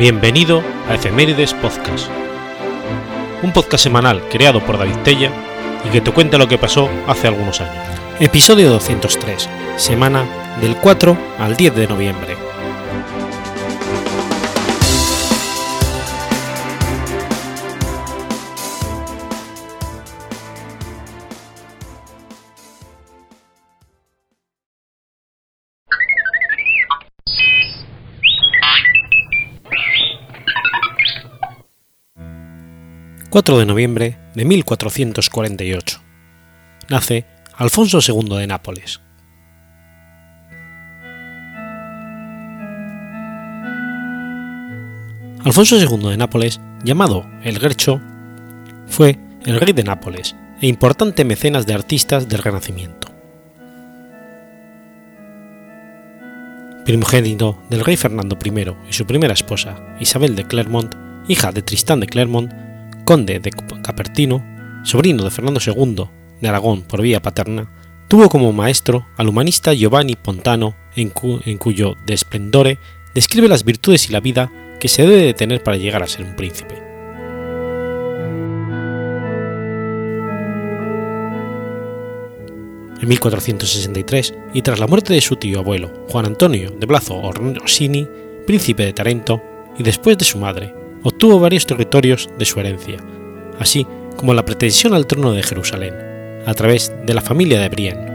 Bienvenido a Efemérides Podcast, un podcast semanal creado por David Tella y que te cuenta lo que pasó hace algunos años. Episodio 203, semana del 4 al 10 de noviembre. 4 de noviembre de 1448. Nace Alfonso II de Nápoles. Alfonso II de Nápoles, llamado el Gercho, fue el rey de Nápoles e importante mecenas de artistas del Renacimiento. Primogénito del rey Fernando I y su primera esposa, Isabel de Clermont, hija de Tristán de Clermont, conde de Capertino, sobrino de Fernando II de Aragón por vía paterna, tuvo como maestro al humanista Giovanni Pontano, en, cuyo De Splendore describe las virtudes y la vida que se debe de tener para llegar a ser un príncipe. En 1463, y tras la muerte de su tío abuelo, Juan Antonio de Blazo Orsini, príncipe de Tarento, y después de su madre, obtuvo varios territorios de su herencia, así como la pretensión al trono de Jerusalén, a través de la familia de Brienne.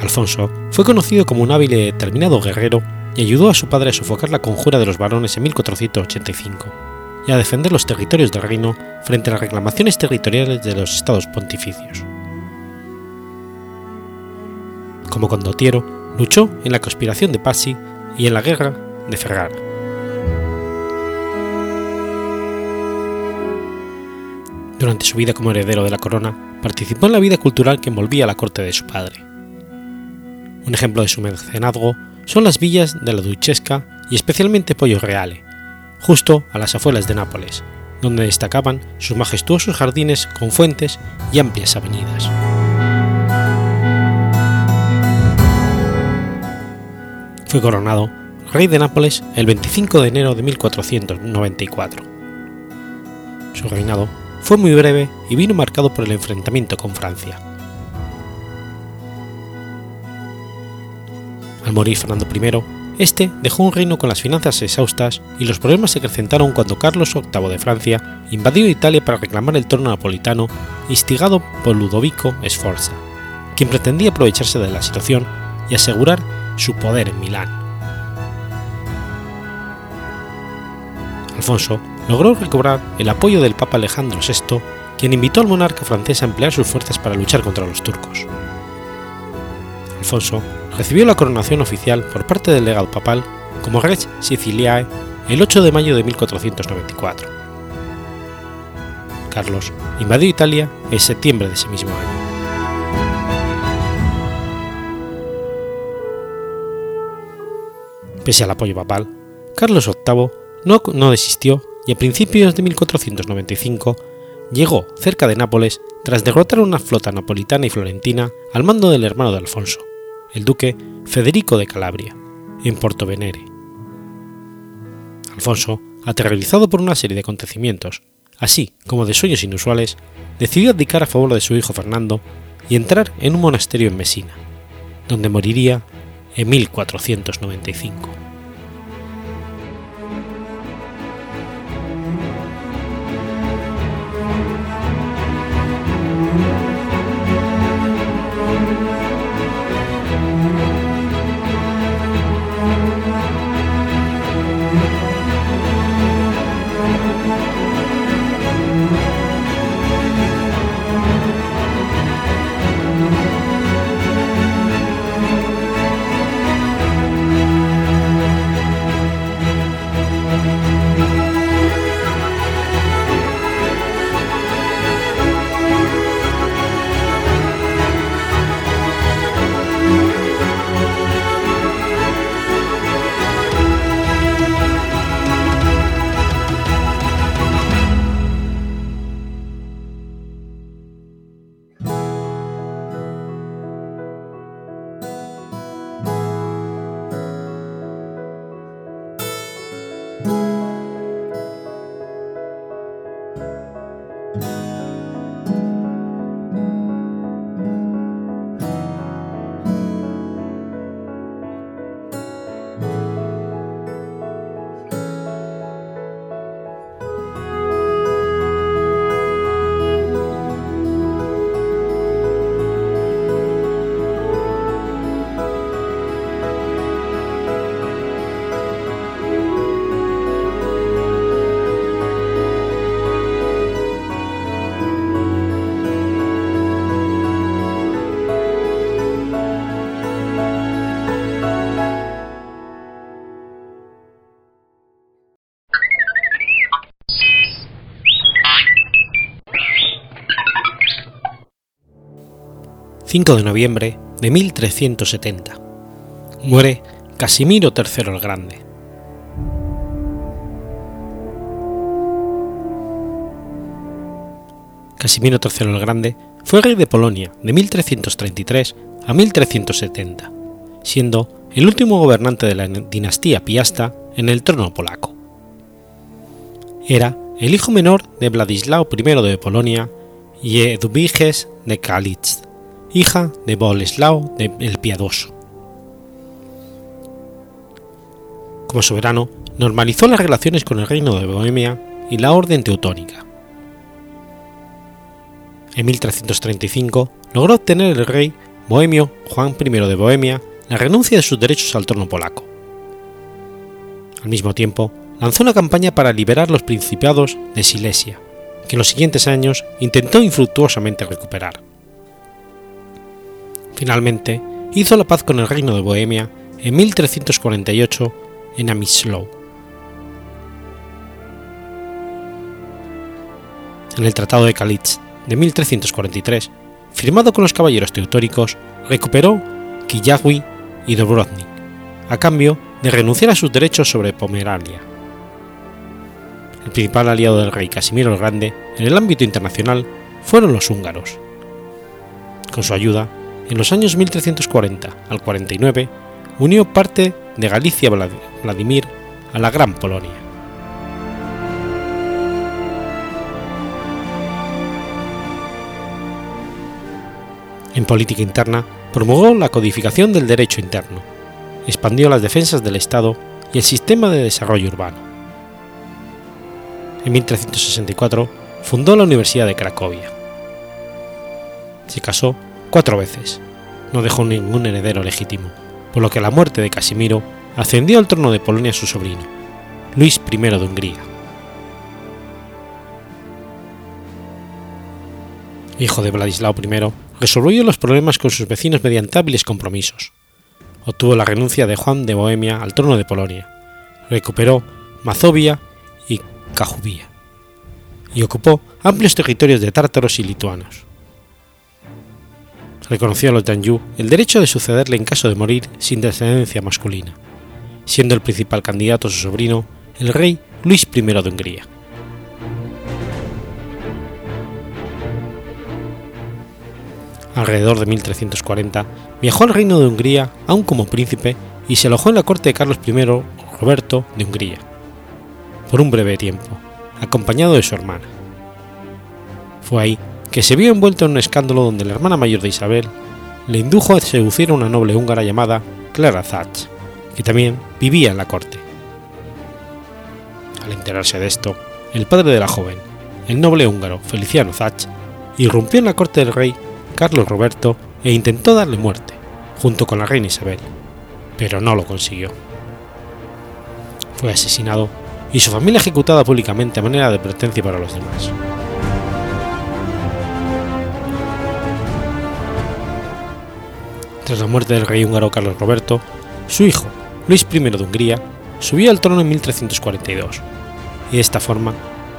Alfonso fue conocido como un hábil y determinado guerrero y ayudó a su padre a sofocar la conjura de los varones en 1485 y a defender los territorios del reino frente a las reclamaciones territoriales de los estados pontificios. Como condottiero, Luchó en la conspiración de Pazzi y en la guerra de Ferrara. Durante su vida como heredero de la corona, participó en la vida cultural que envolvía la corte de su padre. Un ejemplo de su mecenazgo son las villas de la Duchesca y especialmente Pollo Reale, justo a las afueras de Nápoles, donde destacaban sus majestuosos jardines con fuentes y amplias avenidas. Fue coronado rey de Nápoles el 25 de enero de 1494. Su reinado fue muy breve y vino marcado por el enfrentamiento con Francia. Al morir Fernando I, este dejó un reino con las finanzas exhaustas y los problemas se acrecentaron cuando Carlos VIII de Francia invadió Italia para reclamar el trono napolitano, instigado por Ludovico Sforza, quien pretendía aprovecharse de la situación y asegurar su poder en Milán. Alfonso logró recobrar el apoyo del Papa Alejandro VI, quien invitó al monarca francés a emplear sus fuerzas para luchar contra los turcos. Alfonso recibió la coronación oficial por parte del legado papal como Rex Siciliae el 8 de mayo de 1494. Carlos invadió Italia en septiembre de ese mismo año. Pese al apoyo papal, Carlos VIII no, desistió y a principios de 1495 llegó cerca de Nápoles tras derrotar una flota napolitana y florentina al mando del hermano de Alfonso, el duque Federico de Calabria, en Porto Venere. Alfonso, aterrorizado por una serie de acontecimientos, así como de sueños inusuales, decidió abdicar a favor de su hijo Fernando y entrar en un monasterio en Mesina, donde moriría en 1495. 5 de noviembre de 1370. Muere Casimiro III el Grande. Casimiro III el Grande fue rey de Polonia de 1333 a 1370, siendo el último gobernante de la dinastía Piasta en el trono polaco. Era el hijo menor de Vladislao I de Polonia y Edwiges de Kalitz, hija de Boleslao el Piadoso. Como soberano, normalizó las relaciones con el reino de Bohemia y la orden teutónica. En 1335 logró obtener el rey bohemio Juan I de Bohemia la renuncia de sus derechos al trono polaco. Al mismo tiempo, lanzó una campaña para liberar los principados de Silesia, que en los siguientes años intentó infructuosamente recuperar. Finalmente, hizo la paz con el reino de Bohemia en 1348 en Amislow. En el Tratado de Kalitz de 1343, firmado con los caballeros teutóricos, recuperó Quillagui y Dobrovnik, a cambio de renunciar a sus derechos sobre Pomerania. El principal aliado del rey Casimiro el Grande en el ámbito internacional fueron los húngaros. Con su ayuda, en los años 1340 al 49, unió parte de Galicia Vladimir a la Gran Polonia. En política interna, promulgó la codificación del derecho interno, expandió las defensas del Estado y el sistema de desarrollo urbano. En 1364 fundó la Universidad de Cracovia. Se casó cuatro veces. No dejó ningún heredero legítimo, por lo que a la muerte de Casimiro ascendió al trono de Polonia su sobrino, Luis I de Hungría. Hijo de Vladislao I, resolvió los problemas con sus vecinos mediante hábiles compromisos. Obtuvo la renuncia de Juan de Bohemia al trono de Polonia, recuperó Mazovia y Cajubía, y ocupó amplios territorios de tártaros y lituanos reconoció a los Danju el derecho de sucederle en caso de morir sin descendencia masculina, siendo el principal candidato su sobrino, el rey Luis I de Hungría. Alrededor de 1340 viajó al reino de Hungría aún como príncipe y se alojó en la corte de Carlos I Roberto de Hungría, por un breve tiempo, acompañado de su hermana. Fue ahí que se vio envuelto en un escándalo donde la hermana mayor de Isabel le indujo a seducir a una noble húngara llamada Clara Zach, que también vivía en la corte. Al enterarse de esto, el padre de la joven, el noble húngaro Feliciano Zach, irrumpió en la corte del rey Carlos Roberto e intentó darle muerte, junto con la reina Isabel, pero no lo consiguió. Fue asesinado y su familia ejecutada públicamente a manera de advertencia para los demás. Tras la muerte del rey húngaro Carlos Roberto, su hijo, Luis I de Hungría, subió al trono en 1342, y de esta forma,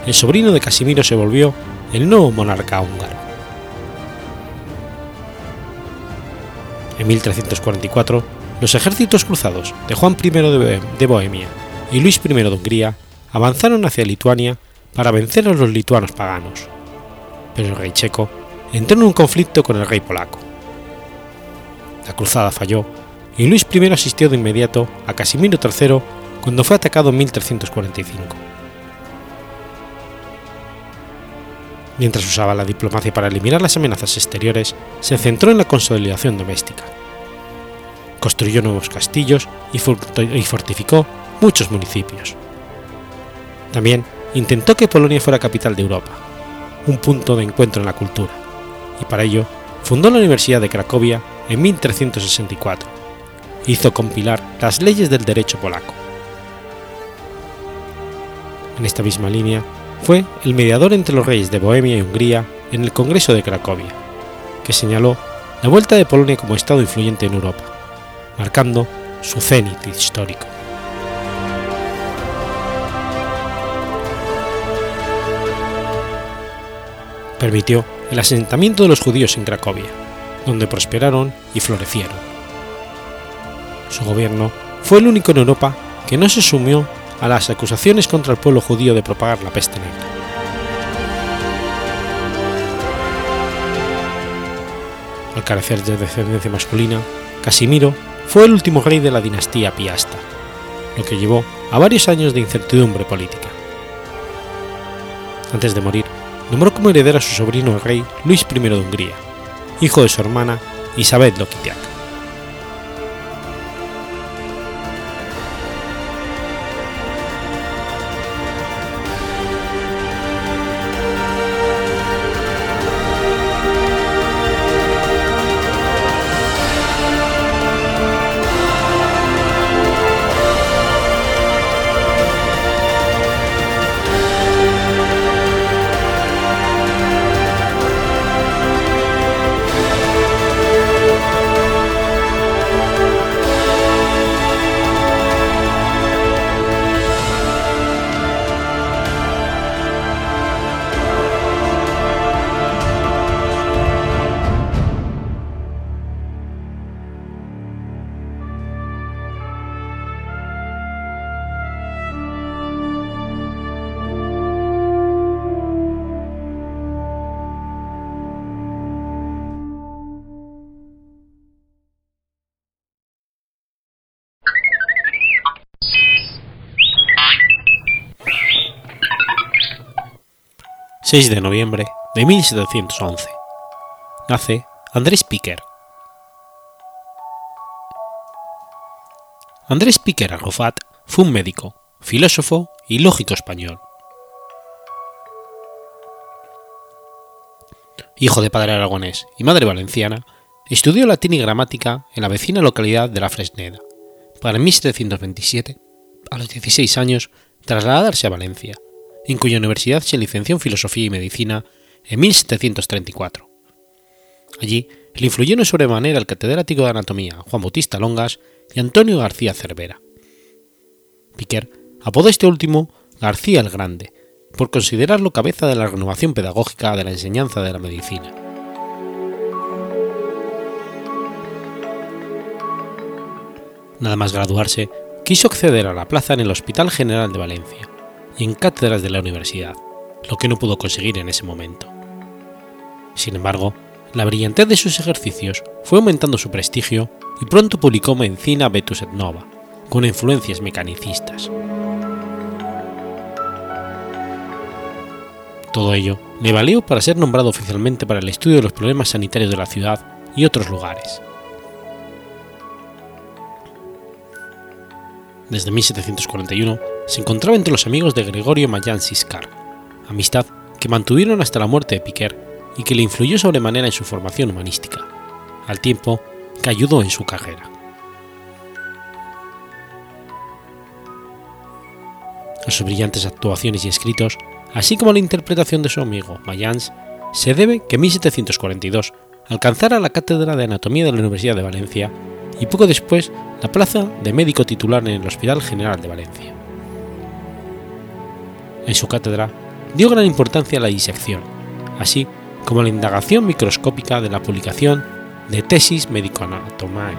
el sobrino de Casimiro se volvió el nuevo monarca húngaro. En 1344, los ejércitos cruzados de Juan I de Bohemia y Luis I de Hungría avanzaron hacia Lituania para vencer a los lituanos paganos, pero el rey checo entró en un conflicto con el rey polaco. La cruzada falló y Luis I asistió de inmediato a Casimiro III cuando fue atacado en 1345. Mientras usaba la diplomacia para eliminar las amenazas exteriores, se centró en la consolidación doméstica. Construyó nuevos castillos y fortificó muchos municipios. También intentó que Polonia fuera capital de Europa, un punto de encuentro en la cultura, y para ello fundó la Universidad de Cracovia en 1364. Hizo compilar las leyes del derecho polaco. En esta misma línea, fue el mediador entre los reyes de Bohemia y Hungría en el Congreso de Cracovia, que señaló la vuelta de Polonia como Estado influyente en Europa, marcando su cenit histórico. Permitió el asentamiento de los judíos en Cracovia, donde prosperaron y florecieron. Su gobierno fue el único en Europa que no se sumió a las acusaciones contra el pueblo judío de propagar la peste negra. Al carecer de descendencia masculina, Casimiro fue el último rey de la dinastía Piasta, lo que llevó a varios años de incertidumbre política. Antes de morir, nombró como heredero a su sobrino el rey Luis I de Hungría, hijo de su hermana Isabel Lokitiak. 6 de noviembre de 1711. Nace Andrés Piquer. Andrés Piquer Arrufat fue un médico, filósofo y lógico español. Hijo de padre aragonés y madre valenciana, estudió latín y gramática en la vecina localidad de La Fresneda, para en 1727, a los 16 años, trasladarse a Valencia, en cuya universidad se licenció en Filosofía y Medicina en 1734. Allí le influyeron sobremanera el catedrático de Anatomía Juan Bautista Longas y Antonio García Cervera. Piquer apodó este último García el Grande, por considerarlo cabeza de la renovación pedagógica de la enseñanza de la medicina. Nada más graduarse, quiso acceder a la plaza en el Hospital General de Valencia, y en cátedras de la universidad, lo que no pudo conseguir en ese momento. Sin embargo, la brillantez de sus ejercicios fue aumentando su prestigio y pronto publicó Medicina Vetus et Nova, con influencias mecanicistas. Todo ello le valió para ser nombrado oficialmente para el estudio de los problemas sanitarios de la ciudad y otros lugares. Desde 1741 se encontraba entre los amigos de Gregorio Mayán Siscar, amistad que mantuvieron hasta la muerte de Piquer y que le influyó sobremanera en su formación humanística, al tiempo que ayudó en su carrera. A sus brillantes actuaciones y escritos, así como a la interpretación de su amigo Mayans, se debe que en 1742 alcanzara la cátedra de anatomía de la Universidad de Valencia y poco después la plaza de médico titular en el Hospital General de Valencia. En su cátedra dio gran importancia a la disección, así como a la indagación microscópica de la publicación de Tesis Medico-Anatomae.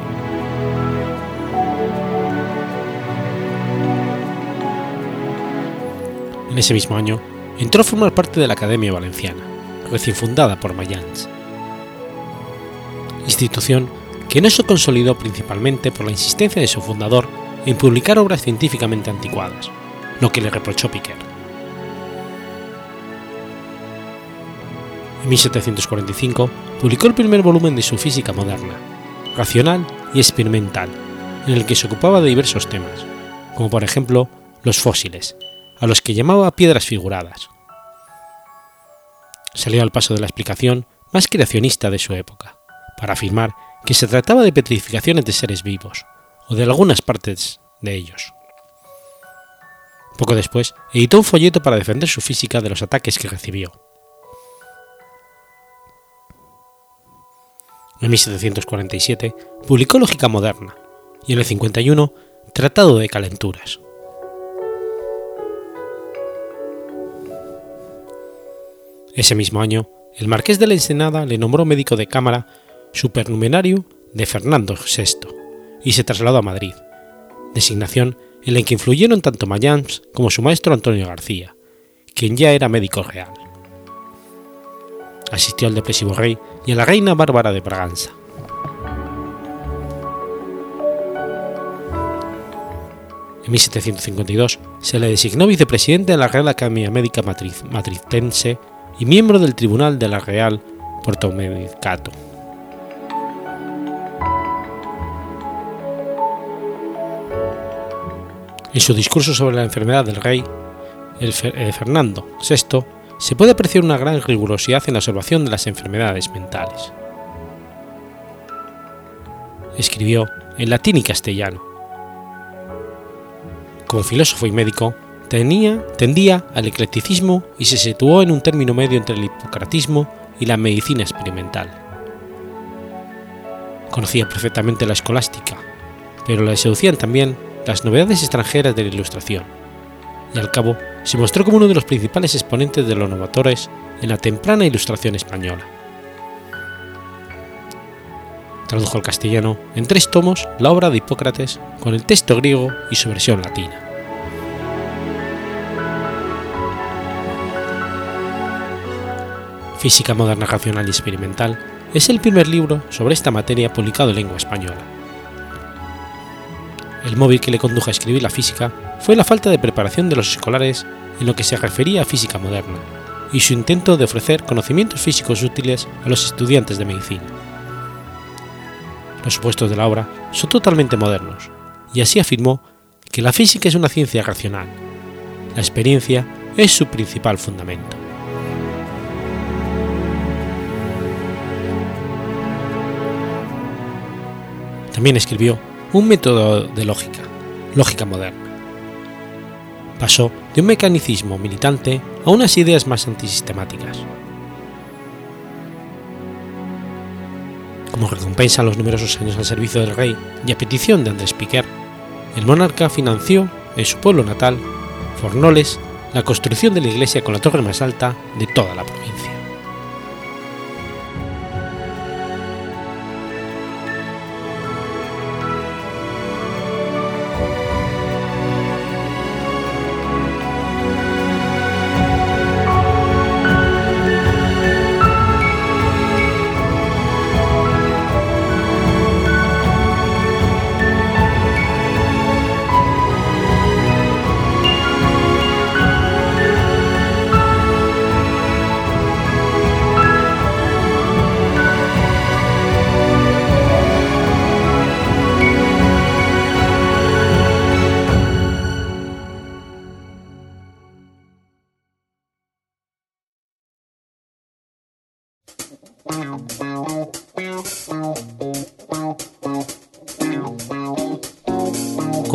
En ese mismo año entró a formar parte de la Academia Valenciana, recién fundada por Mayans, institución no se consolidó principalmente por la insistencia de su fundador en publicar obras científicamente anticuadas, lo que le reprochó Piquer. En 1745 publicó el primer volumen de su Física moderna, racional y experimental, en el que se ocupaba de diversos temas, como por ejemplo los fósiles, a los que llamaba piedras figuradas. Salió al paso de la explicación más creacionista de su época, para afirmar que se trataba de petrificaciones de seres vivos, o de algunas partes de ellos. Poco después, editó un folleto para defender su física de los ataques que recibió, En 1747 publicó Lógica Moderna y en el 51 Tratado de Calenturas. Ese mismo año, el marqués de la Ensenada le nombró médico de cámara supernumerario de Fernando VI y se trasladó a Madrid, designación en la que influyeron tanto Mayans como su maestro Antonio García, quien ya era médico real. Asistió al depresivo rey y a la reina Bárbara de Braganza. En 1752 se le designó vicepresidente de la Real Academia Médica Matritense y miembro del Tribunal de la Real Puerto En su discurso sobre la enfermedad del rey, el eh, Fernando VI, se puede apreciar una gran rigurosidad en la observación de las enfermedades mentales. Escribió en latín y castellano. Como filósofo y médico, tenía, tendía al eclecticismo y se situó en un término medio entre el hipocratismo y la medicina experimental. Conocía perfectamente la escolástica, pero le seducían también las novedades extranjeras de la Ilustración, y al cabo se mostró como uno de los principales exponentes de los novatores en la temprana Ilustración española. Tradujo al castellano en tres tomos la obra de Hipócrates con el texto griego y su versión latina. Física moderna racional y experimental es el primer libro sobre esta materia publicado en lengua española el móvil que le condujo a escribir la física fue la falta de preparación de los escolares en lo que se refería a física moderna, y su intento de ofrecer conocimientos físicos útiles a los estudiantes de medicina. Los supuestos de la obra son totalmente modernos, y así afirmó que la física es una ciencia racional. La experiencia es su principal fundamento. También escribió un método de lógica, lógica moderna. Pasó de un mecanicismo militante a unas ideas más antisistemáticas. Como recompensa a los numerosos años al servicio del rey y a petición de Andrés Piquer, el monarca financió en su pueblo natal, Fornoles, la construcción de la iglesia con la torre más alta de toda la provincia.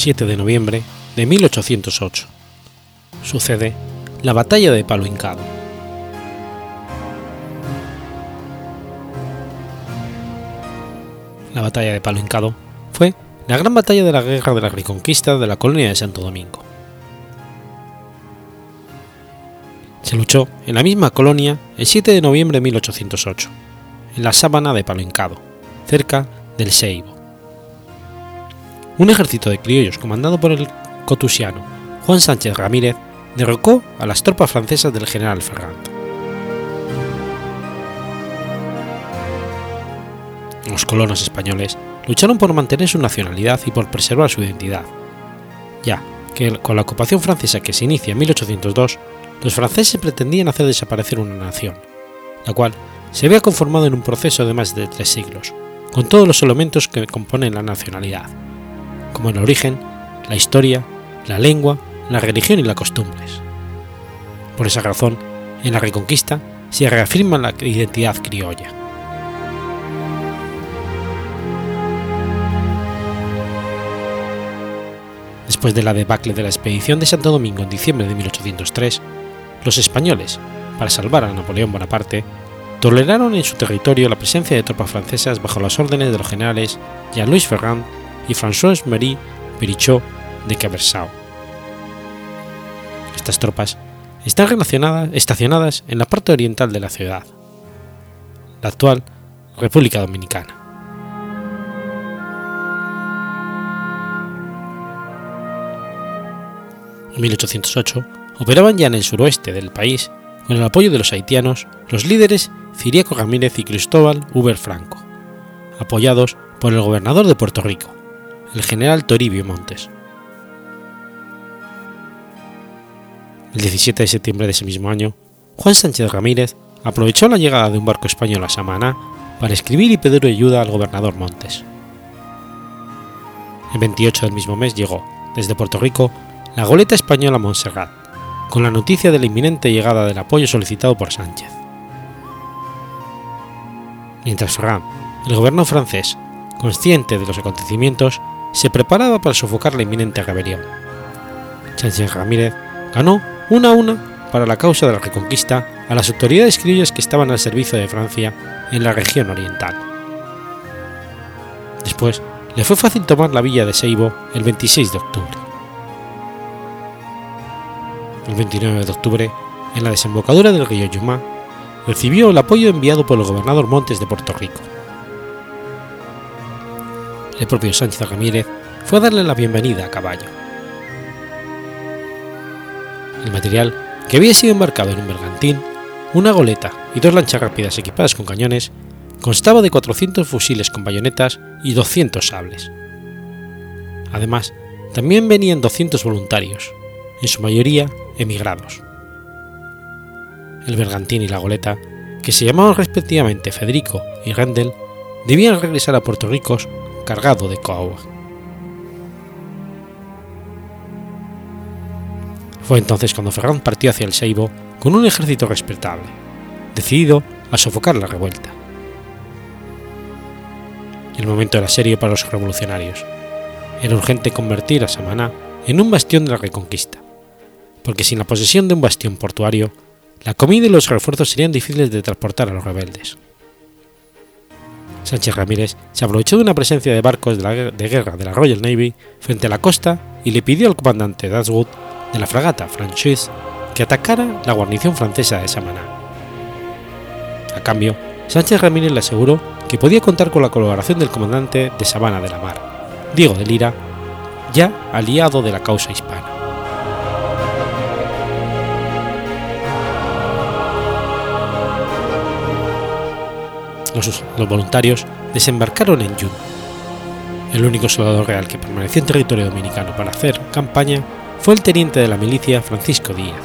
...7 de noviembre de 1808... ...sucede la batalla de Palo Hincado. La batalla de Palo Hincado fue la gran batalla de la Guerra de la Reconquista de la colonia de Santo Domingo. Se luchó en la misma colonia el 7 de noviembre de 1808, en la sábana de Paloencado, cerca del Seibo. Un ejército de criollos comandado por el cotusiano Juan Sánchez Ramírez derrocó a las tropas francesas del general Ferrand. Los colonos españoles lucharon por mantener su nacionalidad y por preservar su identidad, ya que con la ocupación francesa que se inicia en 1802, los franceses pretendían hacer desaparecer una nación, la cual se había conformado en un proceso de más de tres siglos, con todos los elementos que componen la nacionalidad, como el origen, la historia, la lengua, la religión y las costumbres. Por esa razón, en la Reconquista se reafirma la identidad criolla. Después de la debacle de la expedición de Santo Domingo en diciembre de 1803, los españoles, para salvar a Napoleón Bonaparte, toleraron en su territorio la presencia de tropas francesas bajo las órdenes de los generales Jean-Louis Ferrand y François-Marie Perichot de Cabersau. Estas tropas están relacionadas, estacionadas en la parte oriental de la ciudad, la actual República Dominicana. En 1808 operaban ya en el suroeste del país, con el apoyo de los haitianos, los líderes Ciriaco Ramírez y Cristóbal Uber Franco, apoyados por el gobernador de Puerto Rico, el general Toribio Montes. El 17 de septiembre de ese mismo año, Juan Sánchez Ramírez aprovechó la llegada de un barco español a Samaná para escribir y pedir ayuda al gobernador Montes. El 28 del mismo mes llegó, desde Puerto Rico, la goleta española Montserrat, con la noticia de la inminente llegada del apoyo solicitado por Sánchez. Mientras Ferrand, el gobierno francés, consciente de los acontecimientos, se preparaba para sofocar la inminente rebelión. Sánchez Ramírez ganó una a una para la causa de la reconquista a las autoridades criollas que estaban al servicio de Francia en la región oriental. Después, le fue fácil tomar la villa de Seibo el 26 de octubre. El 29 de octubre, en la desembocadura del río Yumá, recibió el apoyo enviado por el gobernador Montes de Puerto Rico. El propio Sánchez Ramírez fue a darle la bienvenida a caballo. El material, que había sido embarcado en un bergantín, una goleta y dos lanchas rápidas equipadas con cañones, constaba de 400 fusiles con bayonetas y 200 sables. Además, también venían 200 voluntarios, en su mayoría emigrados. El bergantín y la goleta, que se llamaban respectivamente Federico y Rendel, debían regresar a Puerto Rico cargado de. Fue entonces cuando Ferrand partió hacia el Seibo con un ejército respetable, decidido a sofocar la revuelta. El momento era serio para los revolucionarios. Era urgente convertir a Samaná en un bastión de la Reconquista, porque sin la posesión de un bastión portuario, la comida y los refuerzos serían difíciles de transportar a los rebeldes. Sánchez Ramírez se aprovechó de una presencia de barcos de, la, guerra de la Royal Navy frente a la costa y le pidió al comandante Dashwood de la fragata Franchise que atacara la guarnición francesa de Samaná. A cambio, Sánchez Ramírez le aseguró que podía contar con la colaboración del comandante de Sabana de la Mar, Diego de Lira, ya aliado de la causa hispana. Los, voluntarios desembarcaron en Yun. El único soldado real que permaneció en territorio dominicano para hacer campaña fue el teniente de la milicia Francisco Díaz,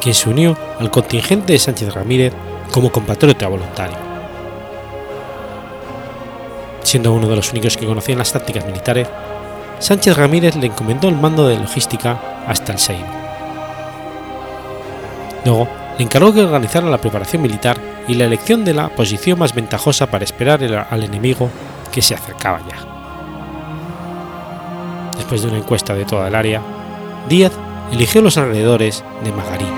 quien se unió al contingente de Sánchez Ramírez como compatriota voluntario. Siendo uno de los únicos que conocían las tácticas militares, Sánchez Ramírez le encomendó el mando de logística hasta el Seibo. Luego le encargó que organizara la preparación militar y la elección de la posición más ventajosa para esperar al enemigo que se acercaba ya. Después de una encuesta de toda el área, Díaz eligió los alrededores de Magarín.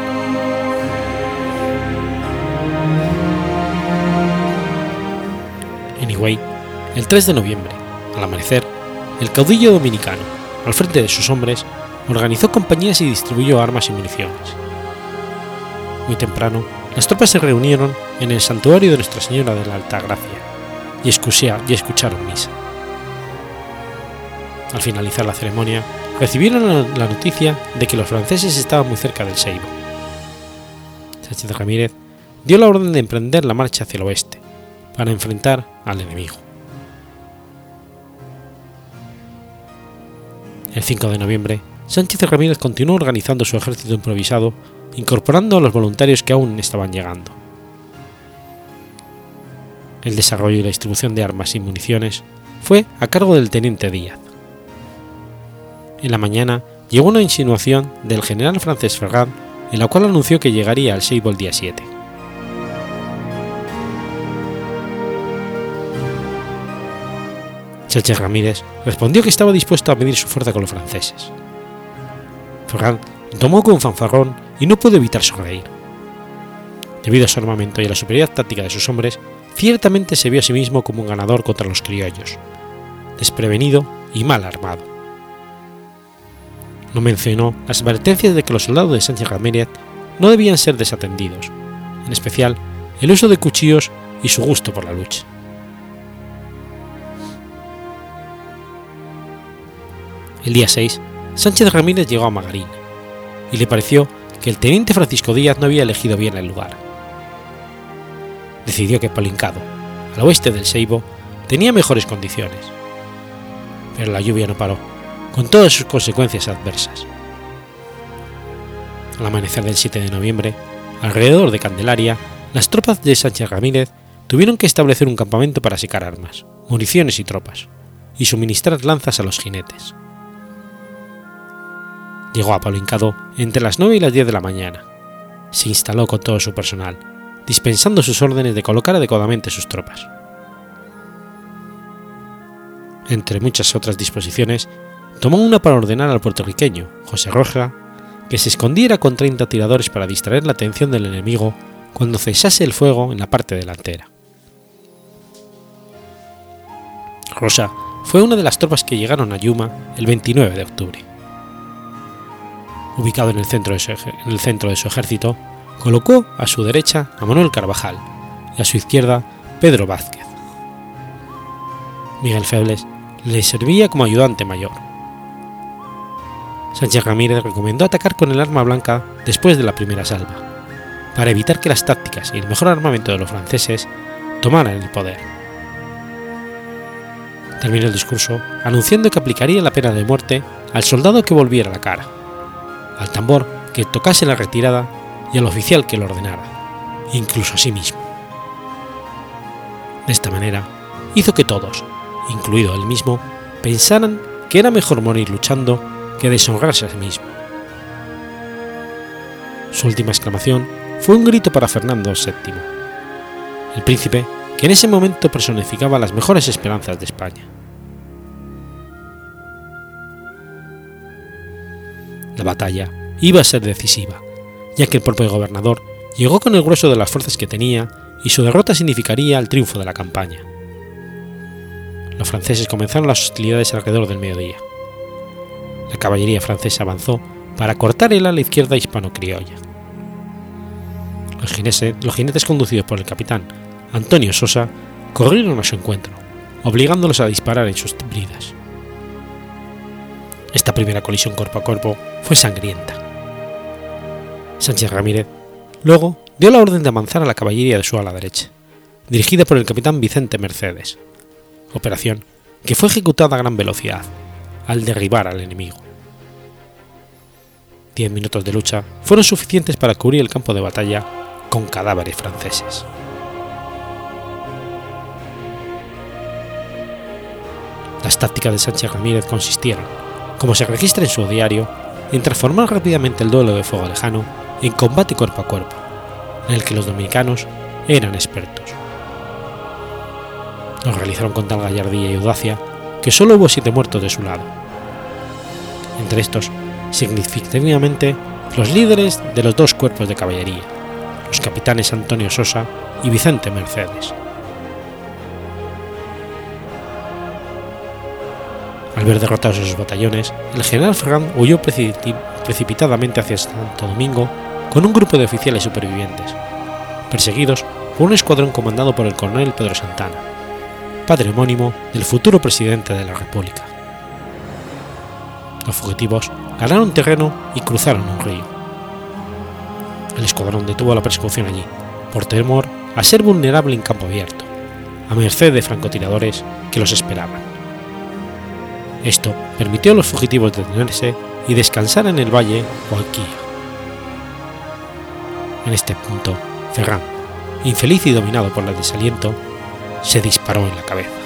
Anyway, el 3 de noviembre, al amanecer, el caudillo dominicano, al frente de sus hombres, organizó compañías y distribuyó armas y municiones. Muy temprano, las tropas se reunieron en el santuario de Nuestra Señora de la Alta Gracia y, y escucharon misa. Al finalizar la ceremonia, recibieron la noticia de que los franceses estaban muy cerca del Seibo. Sánchez Ramírez dio la orden de emprender la marcha hacia el oeste, para enfrentar al enemigo. El 5 de noviembre, Sánchez Ramírez continuó organizando su ejército improvisado, incorporando a los voluntarios que aún estaban llegando. El desarrollo y la distribución de armas y municiones fue a cargo del teniente Díaz. En la mañana llegó una insinuación del general francés Ferrand en la cual anunció que llegaría al Seibo el día 7. Sánchez Ramírez respondió que estaba dispuesto a medir su fuerza con los franceses. Ferrand tomó con fanfarrón y no pudo evitar sonreír. Debido a su armamento y a la superioridad táctica de sus hombres, ciertamente se vio a sí mismo como un ganador contra los criollos, desprevenido y mal armado. No mencionó las advertencias de que los soldados de Sánchez Ramírez no debían ser desatendidos, en especial el uso de cuchillos y su gusto por la lucha. El día 6, Sánchez Ramírez llegó a Magarín y le pareció que el teniente Francisco Díaz no había elegido bien el lugar. Decidió que Palincado, al oeste del Seibo, tenía mejores condiciones. Pero la lluvia no paró, con todas sus consecuencias adversas. Al amanecer del 7 de noviembre, alrededor de Candelaria, las tropas de Sánchez Ramírez tuvieron que establecer un campamento para secar armas, municiones y tropas, y suministrar lanzas a los jinetes llegó a Palo entre las 9 y las 10 de la mañana. Se instaló con todo su personal, dispensando sus órdenes de colocar adecuadamente sus tropas. Entre muchas otras disposiciones, tomó una para ordenar al puertorriqueño, José Roja, que se escondiera con 30 tiradores para distraer la atención del enemigo cuando cesase el fuego en la parte delantera. Rosa fue una de las tropas que llegaron a Yuma el 29 de octubre ubicado en el centro de su, ejército, colocó a su derecha a Manuel Carvajal y a su izquierda Pedro Vázquez. Miguel Febles le servía como ayudante mayor. Sánchez Ramírez recomendó atacar con el arma blanca después de la primera salva, para evitar que las tácticas y el mejor armamento de los franceses tomaran el poder. Terminó el discurso anunciando que aplicaría la pena de muerte al soldado que volviera la cara al tambor que tocase la retirada y al oficial que lo ordenara, incluso a sí mismo. De esta manera, hizo que todos, incluido él mismo, pensaran que era mejor morir luchando que deshonrarse a sí mismo. Su última exclamación fue un grito para Fernando VII, el príncipe que en ese momento personificaba las mejores esperanzas de España. La batalla iba a ser decisiva, ya que el propio gobernador llegó con el grueso de las fuerzas que tenía y su derrota significaría el triunfo de la campaña. Los franceses comenzaron las hostilidades alrededor del mediodía. La caballería francesa avanzó para cortar el ala izquierda hispano-criolla. Los los jinetes conducidos por el capitán Antonio Sosa corrieron a su encuentro, obligándolos a disparar en sus bridas. Esta primera colisión cuerpo a cuerpo fue sangrienta. Sánchez Ramírez luego dio la orden de avanzar a la caballería de su ala derecha, dirigida por el capitán Vicente Mercedes, operación que fue ejecutada a gran velocidad, al derribar al enemigo. Diez minutos de lucha fueron suficientes para cubrir el campo de batalla con cadáveres franceses. Las tácticas de Sánchez Ramírez consistieron, como se registra en su diario, en transformar rápidamente el duelo de fuego lejano en combate cuerpo a cuerpo, en el que los dominicanos eran expertos. Lo realizaron con tal gallardía y audacia que solo hubo siete muertos de su lado. Entre estos, significativamente, los líderes de los dos cuerpos de caballería, los capitanes Antonio Sosa y Vicente Mercedes. Al ver derrotados sus batallones, el general Ferrand huyó precipitadamente hacia Santo Domingo con un grupo de oficiales supervivientes, perseguidos por un escuadrón comandado por el coronel Pedro Santana, padre homónimo del futuro presidente de la República. Los fugitivos ganaron terreno y cruzaron un río. El escuadrón detuvo la persecución allí, por temor a ser vulnerable en campo abierto, a merced de francotiradores que los esperaban. Esto permitió a los fugitivos detenerse y descansar en el valle Gualquía. En este punto, Ferran, infeliz y dominado por el desaliento, se disparó en la cabeza.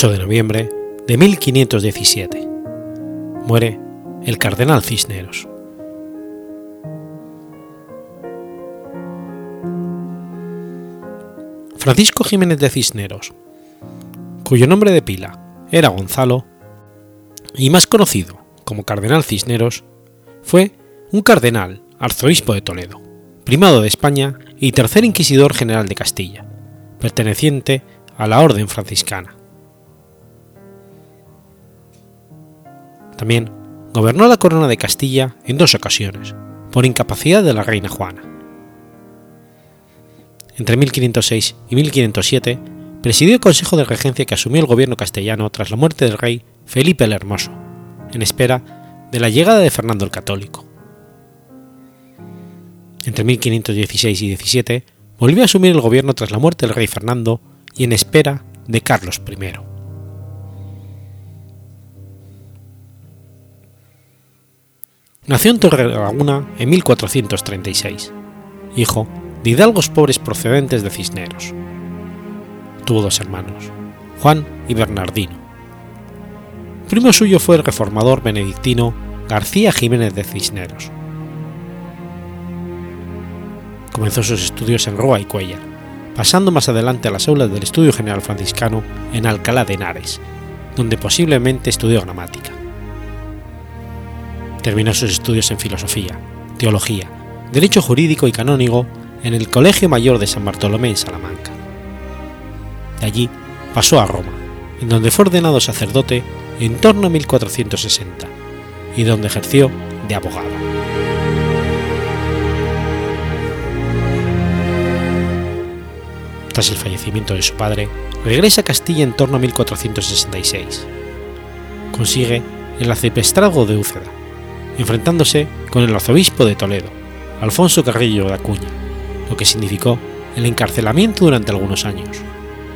8 de noviembre de 1517. Muere el cardenal Cisneros. Francisco Jiménez de Cisneros, cuyo nombre de pila era Gonzalo, y más conocido como Cardenal Cisneros, fue un cardenal, arzobispo de Toledo, primado de España y tercer inquisidor general de Castilla, perteneciente a la Orden franciscana. También gobernó la corona de Castilla en dos ocasiones, por incapacidad de la reina Juana. Entre 1506 y 1507 presidió el Consejo de Regencia que asumió el gobierno castellano tras la muerte del rey Felipe el Hermoso, en espera de la llegada de Fernando el Católico. Entre 1516 y 17 volvió a asumir el gobierno tras la muerte del rey Fernando y en espera de Carlos I. Nació en Torrelaguna en 1436, hijo de hidalgos pobres procedentes de Cisneros. Tuvo dos hermanos, Juan y Bernardino. Primo suyo fue el reformador benedictino García Jiménez de Cisneros. Comenzó sus estudios en Roa y Cuellar, pasando más adelante a las aulas del Estudio General Franciscano en Alcalá de Henares, donde posiblemente estudió gramática. Terminó sus estudios en filosofía, teología, derecho jurídico y canónigo en el Colegio Mayor de San Bartolomé en Salamanca. De allí pasó a Roma, en donde fue ordenado sacerdote en torno a 1460 y donde ejerció de abogado. Tras el fallecimiento de su padre, regresa a Castilla en torno a 1466. Consigue el arciprestazgo de Úceda, enfrentándose con el arzobispo de Toledo, Alfonso Carrillo de Acuña, lo que significó el encarcelamiento durante algunos años,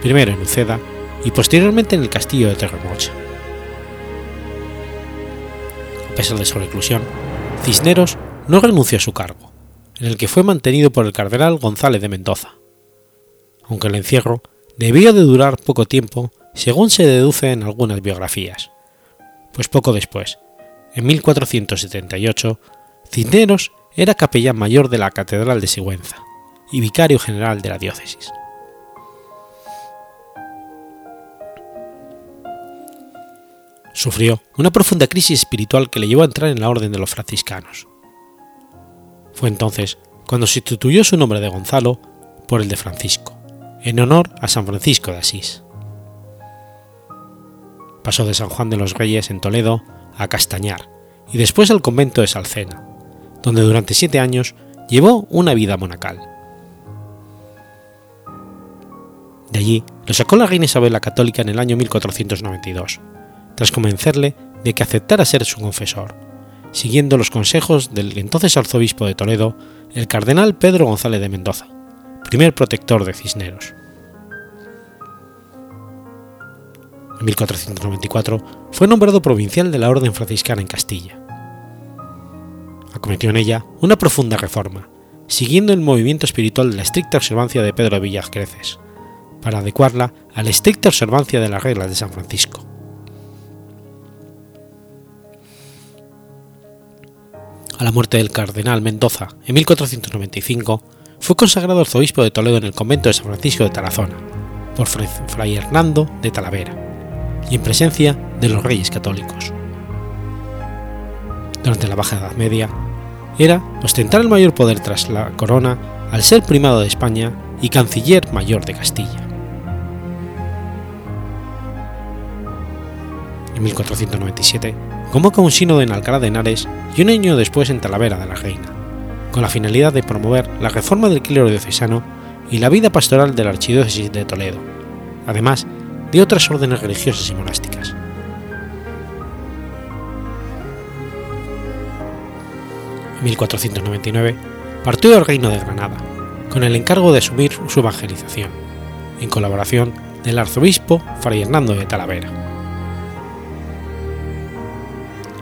primero en Uceda y posteriormente en el castillo de Terremocha. A pesar de su reclusión, Cisneros no renunció a su cargo, en el que fue mantenido por el cardenal González de Mendoza, aunque el encierro debió de durar poco tiempo según se deduce en algunas biografías, pues poco después, en 1478, Cisneros era capellán mayor de la Catedral de Sigüenza y vicario general de la diócesis. Sufrió una profunda crisis espiritual que le llevó a entrar en la orden de los franciscanos. Fue entonces cuando sustituyó su nombre de Gonzalo por el de Francisco, en honor a San Francisco de Asís. Pasó de San Juan de los Reyes en Toledo a Castañar y después al convento de Salcena, donde durante siete años llevó una vida monacal. De allí lo sacó la reina Isabel la Católica en el año 1492, tras convencerle de que aceptara ser su confesor, siguiendo los consejos del entonces arzobispo de Toledo, el cardenal Pedro González de Mendoza, primer protector de Cisneros. 1494 fue nombrado provincial de la Orden Franciscana en Castilla. Acometió en ella una profunda reforma, siguiendo el movimiento espiritual de la estricta observancia de Pedro de Villacreces, para adecuarla a la estricta observancia de las reglas de San Francisco. A la muerte del cardenal Mendoza en 1495, fue consagrado arzobispo de Toledo en el convento de San Francisco de Tarazona, por Fray Hernando de Talavera, y en presencia de los reyes católicos. Durante la Baja Edad Media, era ostentar el mayor poder tras la corona al ser primado de España y canciller mayor de Castilla. En 1497 convoca un sínodo en Alcalá de Henares y un año después en Talavera de la Reina, con la finalidad de promover la reforma del clero diocesano y la vida pastoral de la archidiócesis de Toledo, además de otras órdenes religiosas y monásticas. En 1499 partió al Reino de Granada, con el encargo de asumir su evangelización, en colaboración del arzobispo Fray Hernando de Talavera.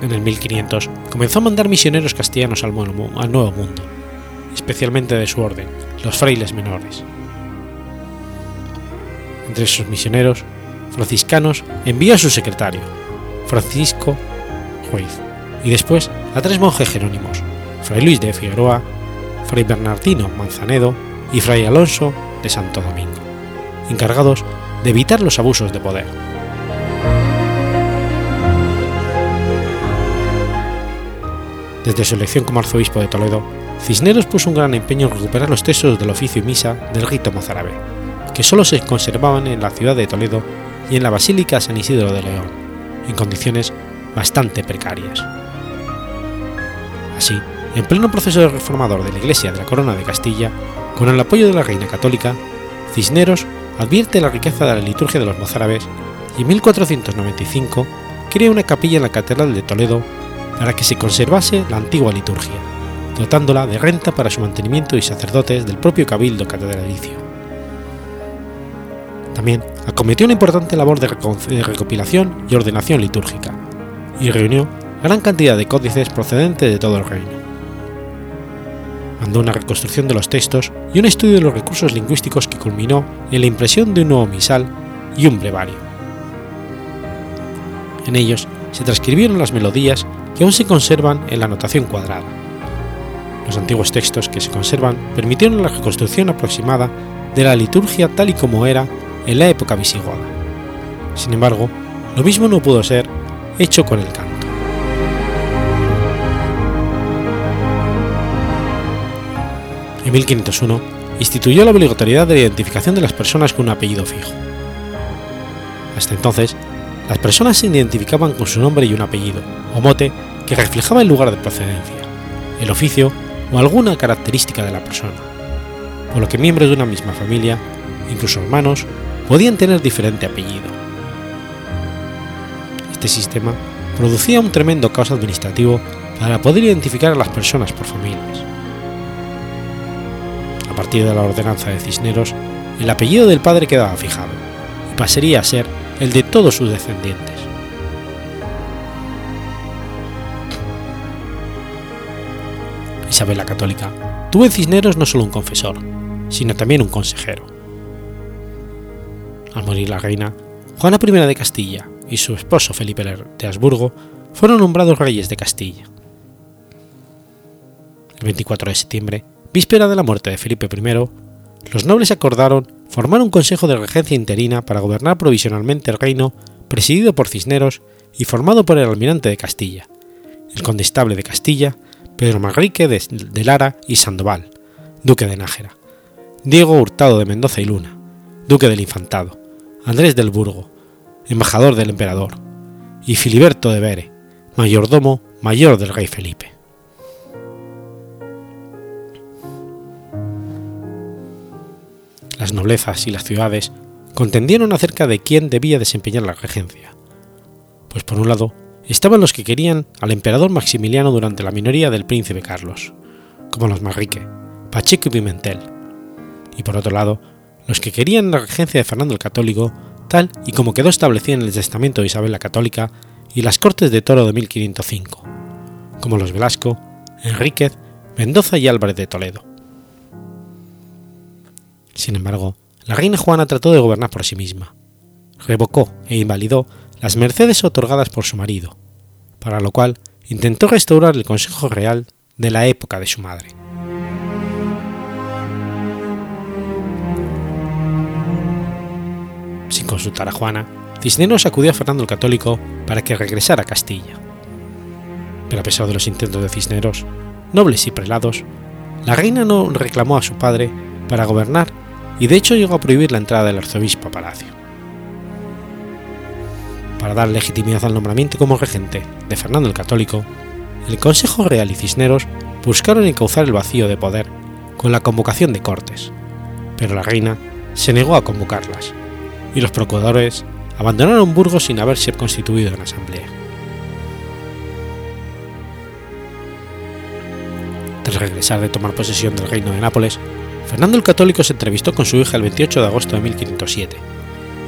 En el 1500 comenzó a mandar misioneros castellanos al, Nuevo Mundo, especialmente de su orden, los frailes menores. Entre sus misioneros franciscanos envió a su secretario, Francisco Juez, y después a tres monjes jerónimos, Fray Luis de Figueroa, Fray Bernardino Manzanedo y Fray Alonso de Santo Domingo, encargados de evitar los abusos de poder. Desde su elección como arzobispo de Toledo, Cisneros puso un gran empeño en recuperar los textos del oficio y misa del rito mozárabe, que solo se conservaban en la ciudad de Toledo y en la Basílica San Isidro de León, en condiciones bastante precarias. Así, en pleno proceso reformador de la Iglesia de la Corona de Castilla, con el apoyo de la Reina Católica, Cisneros advierte la riqueza de la liturgia de los mozárabes y en 1495 crea una capilla en la Catedral de Toledo para que se conservase la antigua liturgia, dotándola de renta para su mantenimiento y sacerdotes del propio cabildo catedralicio. También acometió una importante labor de recopilación y ordenación litúrgica, y reunió gran cantidad de códices procedentes de todo el reino. Mandó una reconstrucción de los textos y un estudio de los recursos lingüísticos que culminó en la impresión de un nuevo misal y un brevario. En ellos se transcribieron las melodías que aún se conservan en la notación cuadrada. Los antiguos textos que se conservan permitieron la reconstrucción aproximada de la liturgia tal y como era en la época visigoda. Sin embargo, lo mismo no pudo ser hecho con el canto. En 1501 instituyó la obligatoriedad de la identificación de las personas con un apellido fijo. Hasta entonces, las personas se identificaban con su nombre y un apellido, o mote, que reflejaba el lugar de procedencia, el oficio o alguna característica de la persona, por lo que miembros de una misma familia, incluso hermanos, podían tener diferente apellido. Este sistema producía un tremendo caos administrativo para poder identificar a las personas por familias. A partir de la ordenanza de Cisneros, el apellido del padre quedaba fijado y pasaría a ser el de todos sus descendientes. Isabel la Católica tuvo en Cisneros no solo un confesor, sino también un consejero. Al morir la reina, Juana I de Castilla y su esposo Felipe de Habsburgo fueron nombrados reyes de Castilla. El 24 de septiembre, víspera de la muerte de Felipe I, los nobles acordaron formar un consejo de regencia interina para gobernar provisionalmente el reino presidido por Cisneros y formado por el almirante de Castilla, el condestable de Castilla, Pedro Manrique de, de Lara y Sandoval, duque de Nájera, Diego Hurtado de Mendoza y Luna, duque del Infantado, Andrés del Burgo, embajador del emperador, y Filiberto de Bere, mayordomo mayor del rey Felipe. Las noblezas y las ciudades contendieron acerca de quién debía desempeñar la regencia, pues por un lado estaban los que querían al emperador Maximiliano durante la minoría del príncipe Carlos, como los Manrique, Pacheco y Pimentel, y por otro lado los que querían la regencia de Fernando el Católico tal y como quedó establecido en el testamento de Isabel la Católica y las Cortes de Toro de 1505, como los Velasco, Enríquez, Mendoza y Álvarez de Toledo. Sin embargo, la reina Juana trató de gobernar por sí misma. Revocó e invalidó las mercedes otorgadas por su marido, para lo cual intentó restaurar el Consejo Real de la época de su madre. Sin consultar a Juana, Cisneros acudió a Fernando el Católico para que regresara a Castilla. Pero a pesar de los intentos de Cisneros, nobles y prelados, la reina no reclamó a su padre para gobernar y de hecho llegó a prohibir la entrada del arzobispo a palacio. Para dar legitimidad al nombramiento como regente de Fernando el Católico, el Consejo Real y Cisneros buscaron encauzar el vacío de poder con la convocación de cortes, pero la reina se negó a convocarlas, y los procuradores abandonaron Burgos sin haberse constituido en asamblea. Tras regresar de tomar posesión del reino de Nápoles, Fernando el Católico se entrevistó con su hija el 28 de agosto de 1507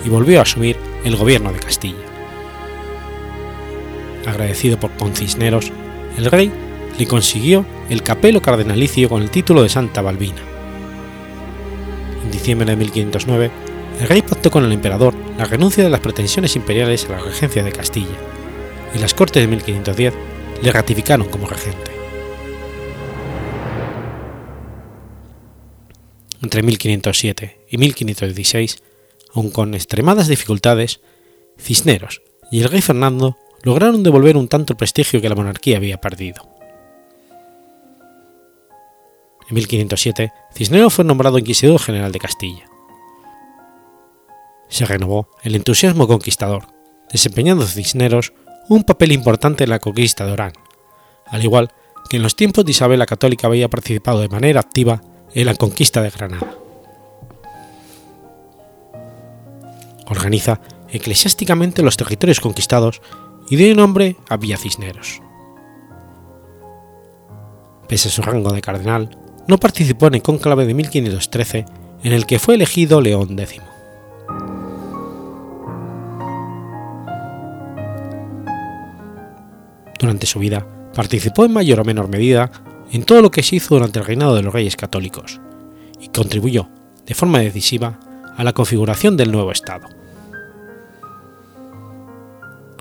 y volvió a asumir el gobierno de Castilla. Agradecido por Poncisneros, el rey le consiguió el capelo cardenalicio con el título de Santa Balbina. En diciembre de 1509, el rey pactó con el emperador la renuncia de las pretensiones imperiales a la regencia de Castilla, y las Cortes de 1510 le ratificaron como regente. Entre 1507 y 1516, aun con extremadas dificultades, Cisneros y el rey Fernando lograron devolver un tanto el prestigio que la monarquía había perdido. En 1507, Cisneros fue nombrado inquisidor general de Castilla. Se renovó el entusiasmo conquistador, desempeñando Cisneros un papel importante en la conquista de Orán, al igual que en los tiempos de Isabel la Católica había participado de manera activa en la conquista de Granada. Organiza eclesiásticamente los territorios conquistados y dio nombre a Villa Cisneros. Pese a su rango de cardenal, no participó en el cónclave de 1513 en el que fue elegido León X. Durante su vida, participó en mayor o menor medida en todo lo que se hizo durante el reinado de los reyes católicos y contribuyó, de forma decisiva, a la configuración del nuevo Estado.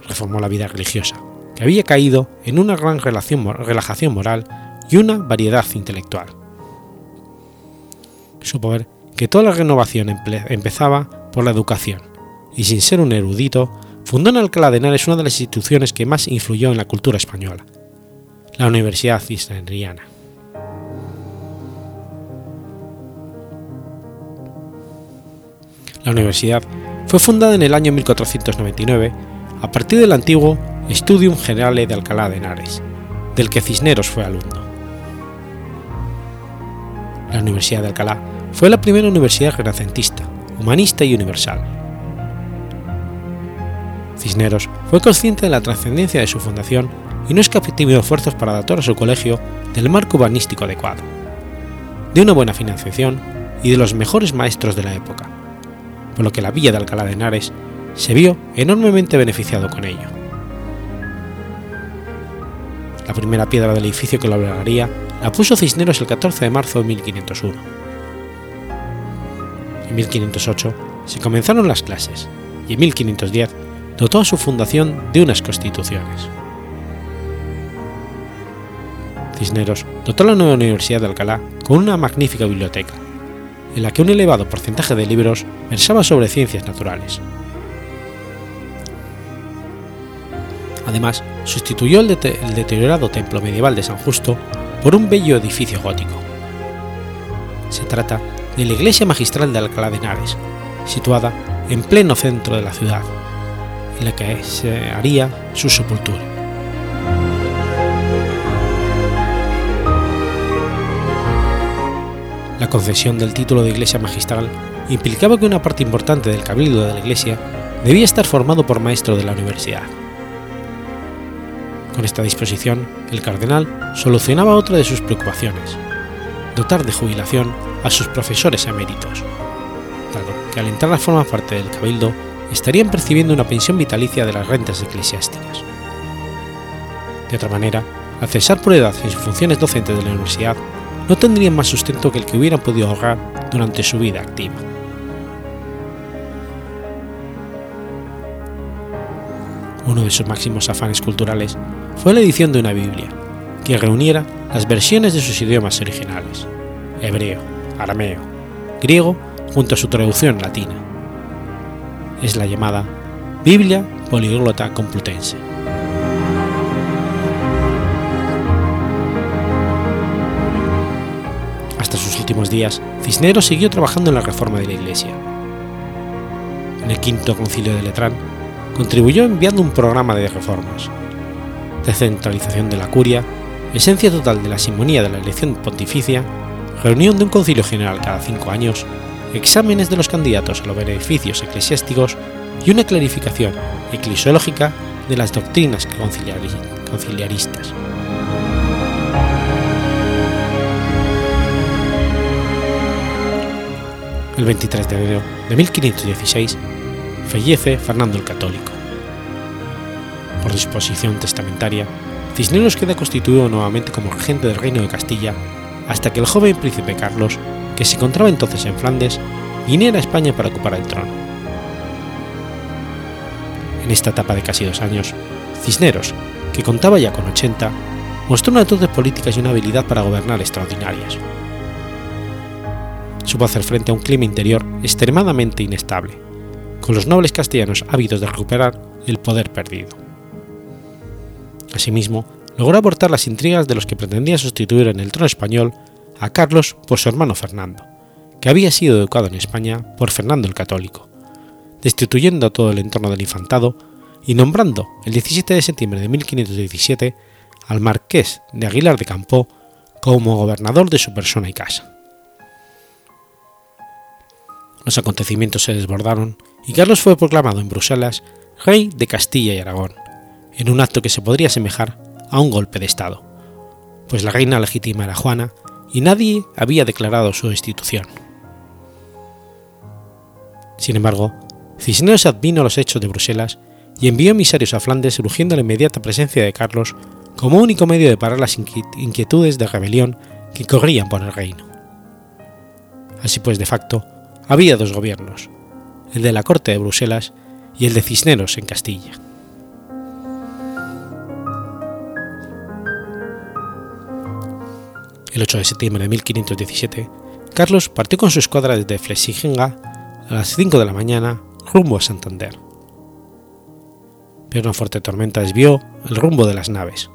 Reformó la vida religiosa, que había caído en una gran relajación moral y una variedad intelectual. Supo ver que toda la renovación empezaba por la educación, y sin ser un erudito, fundó en Alcalá de Henares una de las instituciones que más influyó en la cultura española, la Universidad Cisneriana. La universidad fue fundada en el año 1499 a partir del antiguo Studium Generale de Alcalá de Henares, del que Cisneros fue alumno. La Universidad de Alcalá fue la primera universidad renacentista, humanista y universal. Cisneros fue consciente de la trascendencia de su fundación y no escatimó esfuerzos para adaptar a su colegio del marco urbanístico adecuado, de una buena financiación y de los mejores maestros de la época, por lo que la villa de Alcalá de Henares se vio enormemente beneficiado con ello. La primera piedra del edificio que lo albergaría la puso Cisneros el 14 de marzo de 1501. En 1508 se comenzaron las clases y en 1510 dotó a su fundación de unas constituciones. Cisneros dotó la nueva Universidad de Alcalá con una magnífica biblioteca, en la que un elevado porcentaje de libros versaba sobre ciencias naturales. Además, sustituyó el, el, deteriorado templo medieval de San Justo por un bello edificio gótico. Se trata de la iglesia magistral de Alcalá de Henares, situada en pleno centro de la ciudad, en la que se haría su sepultura. La concesión del título de iglesia magistral implicaba que una parte importante del cabildo de la Iglesia debía estar formado por maestros de la universidad. Con esta disposición, el cardenal solucionaba otra de sus preocupaciones, dotar de jubilación a sus profesores eméritos, dado que al entrar a formar parte del cabildo estarían percibiendo una pensión vitalicia de las rentas eclesiásticas. De otra manera, al cesar por edad en sus funciones docentes de la universidad, no tendrían más sustento que el que hubieran podido ahorrar durante su vida activa. Uno de sus máximos afanes culturales fue la edición de una Biblia, que reuniera las versiones de sus idiomas originales, hebreo, arameo, griego, junto a su traducción latina. Es la llamada Biblia Poliglota Complutense. Hasta sus últimos días, Cisneros siguió trabajando en la reforma de la Iglesia. En el quinto concilio de Letrán, contribuyó enviando un programa de reformas, descentralización de la curia, esencia total de la simonía de la elección pontificia, reunión de un concilio general cada cinco años, exámenes de los candidatos a los beneficios eclesiásticos y una clarificación eclesiológica de las doctrinas conciliaristas. El 23 de enero de 1516 fallece Fernando el Católico. Por disposición testamentaria, Cisneros queda constituido nuevamente como regente del Reino de Castilla hasta que el joven príncipe Carlos, que se encontraba entonces en Flandes, viniera a España para ocupar el trono. En esta etapa de casi dos años, Cisneros, que contaba ya con 80, mostró una dotes políticas y una habilidad para gobernar extraordinarias. Supo hacer frente a un clima interior extremadamente inestable, con los nobles castellanos ávidos de recuperar el poder perdido. Asimismo, logró abortar las intrigas de los que pretendían sustituir en el trono español a Carlos por su hermano Fernando, que había sido educado en España por Fernando el Católico, destituyendo a todo el entorno del infantado y nombrando el 17 de septiembre de 1517 al marqués de Aguilar de Campó como gobernador de su persona y casa. Los acontecimientos se desbordaron y Carlos fue proclamado en Bruselas rey de Castilla y Aragón, en un acto que se podría asemejar a un golpe de Estado, pues la reina legítima era Juana y nadie había declarado su destitución. Sin embargo, Cisneros advino los hechos de Bruselas y envió emisarios a Flandes urgiendo la inmediata presencia de Carlos como único medio de parar las inquietudes de rebelión que corrían por el reino. Así pues, de facto, había dos gobiernos, el de la corte de Bruselas y el de Cisneros en Castilla. El 8 de septiembre de 1517, Carlos partió con su escuadra desde Flesigenga a las 5 de la mañana rumbo a Santander. Pero una fuerte tormenta desvió el rumbo de las naves,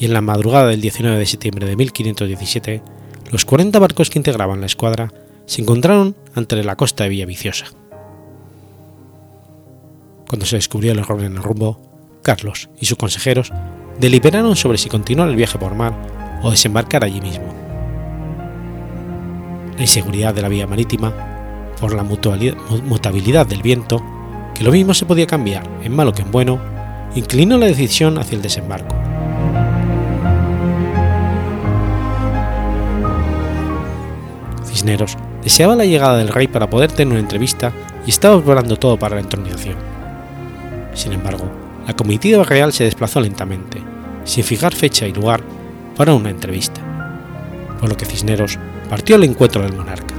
y en la madrugada del 19 de septiembre de 1517, los 40 barcos que integraban la escuadra se encontraron ante la costa de Villaviciosa. Cuando se descubrió el error en el rumbo, Carlos y sus consejeros deliberaron sobre si continuar el viaje por mar o desembarcar allí mismo. La inseguridad de la vía marítima, por la mutabilidad del viento, que lo mismo se podía cambiar en malo que en bueno, inclinó la decisión hacia el desembarco. Cisneros deseaba la llegada del rey para poder tener una entrevista y estaba preparando todo para la entronización. Sin embargo, la comitiva real se desplazó lentamente, sin fijar fecha y lugar para una entrevista, por lo que Cisneros partió al encuentro del monarca.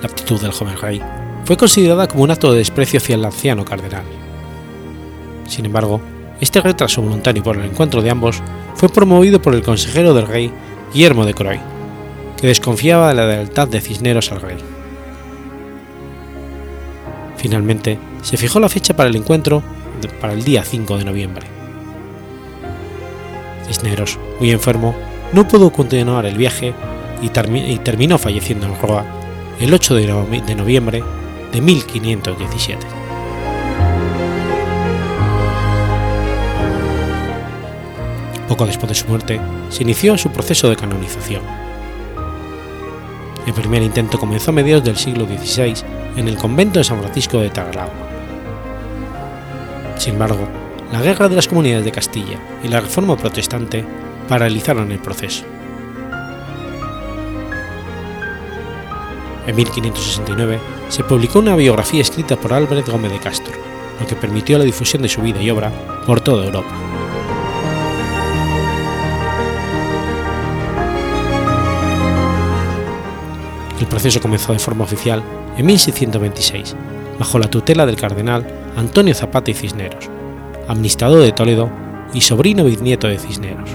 La actitud del joven rey fue considerada como un acto de desprecio hacia el anciano cardenal. Sin embargo, este retraso voluntario por el encuentro de ambos fue promovido por el consejero del rey, Guillermo de Croy, que desconfiaba de la lealtad de Cisneros al rey. Finalmente, se fijó la fecha para el encuentro para el día 5 de noviembre. Cisneros, muy enfermo, no pudo continuar el viaje y, terminó falleciendo en Roa el 8 de noviembre de 1517. Poco después de su muerte, se inició su proceso de canonización. El primer intento comenzó a mediados del siglo XVI en el convento de San Francisco de Tagalagua. Sin embargo, la guerra de las comunidades de Castilla y la reforma protestante paralizaron el proceso. En 1569 se publicó una biografía escrita por Álvarez Gómez de Castro, lo que permitió la difusión de su vida y obra por toda Europa. El proceso comenzó de forma oficial en 1626, bajo la tutela del cardenal Antonio Zapata y Cisneros, amnistador de Toledo y sobrino bisnieto de Cisneros.